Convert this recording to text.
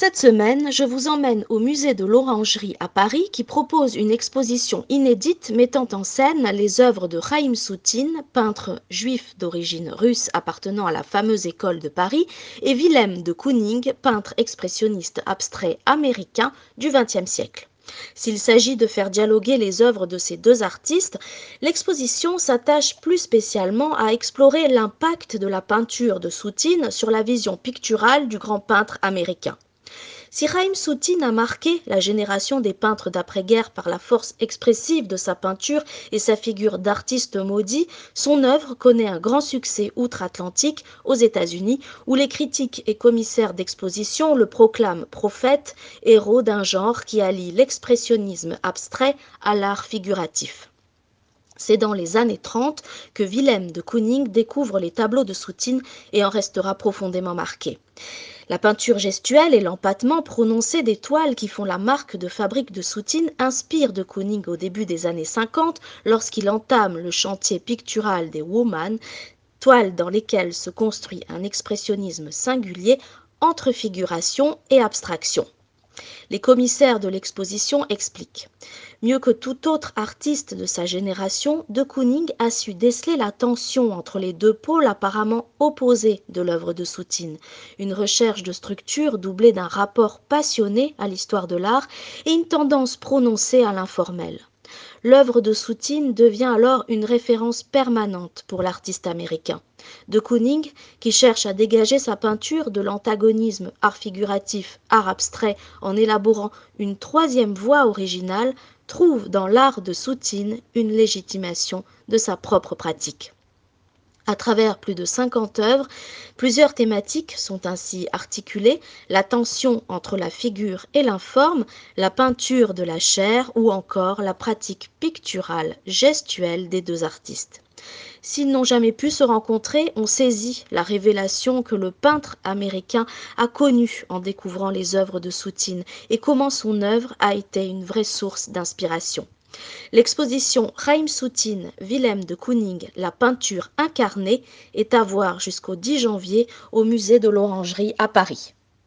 Cette semaine, je vous emmène au musée de l'Orangerie à Paris qui propose une exposition inédite mettant en scène les œuvres de Chaim Soutine, peintre juif d'origine russe appartenant à la fameuse école de Paris, et Wilhelm de Kooning, peintre expressionniste abstrait américain du XXe siècle. S'il s'agit de faire dialoguer les œuvres de ces deux artistes, l'exposition s'attache plus spécialement à explorer l'impact de la peinture de Soutine sur la vision picturale du grand peintre américain. Si Chaim Soutine a marqué la génération des peintres d'après-guerre par la force expressive de sa peinture et sa figure d'artiste maudit, son œuvre connaît un grand succès outre-Atlantique aux États-Unis, où les critiques et commissaires d'exposition le proclament prophète, héros d'un genre qui allie l'expressionnisme abstrait à l'art figuratif. C'est dans les années 30 que Wilhelm de Kooning découvre les tableaux de Soutine et en restera profondément marqué. La peinture gestuelle et l'empattement prononcé des toiles qui font la marque de fabrique de Soutine inspirent de Kooning au début des années 50 lorsqu'il entame le chantier pictural des Woman, toiles dans lesquelles se construit un expressionnisme singulier entre figuration et abstraction. Les commissaires de l'exposition expliquent. Mieux que tout autre artiste de sa génération, de Kooning a su déceler la tension entre les deux pôles apparemment opposés de l'œuvre de Soutine, une recherche de structure doublée d'un rapport passionné à l'histoire de l'art et une tendance prononcée à l'informel l'œuvre de Soutine devient alors une référence permanente pour l'artiste américain. De Kooning, qui cherche à dégager sa peinture de l'antagonisme art figuratif, art abstrait en élaborant une troisième voie originale, trouve dans l'art de Soutine une légitimation de sa propre pratique. À travers plus de 50 œuvres, plusieurs thématiques sont ainsi articulées, la tension entre la figure et l'informe, la peinture de la chair ou encore la pratique picturale, gestuelle des deux artistes. S'ils n'ont jamais pu se rencontrer, on saisit la révélation que le peintre américain a connue en découvrant les œuvres de Soutine et comment son œuvre a été une vraie source d'inspiration. L'exposition Chaim Soutine, Willem de Kooning, la peinture incarnée est à voir jusqu'au 10 janvier au musée de l'Orangerie à Paris.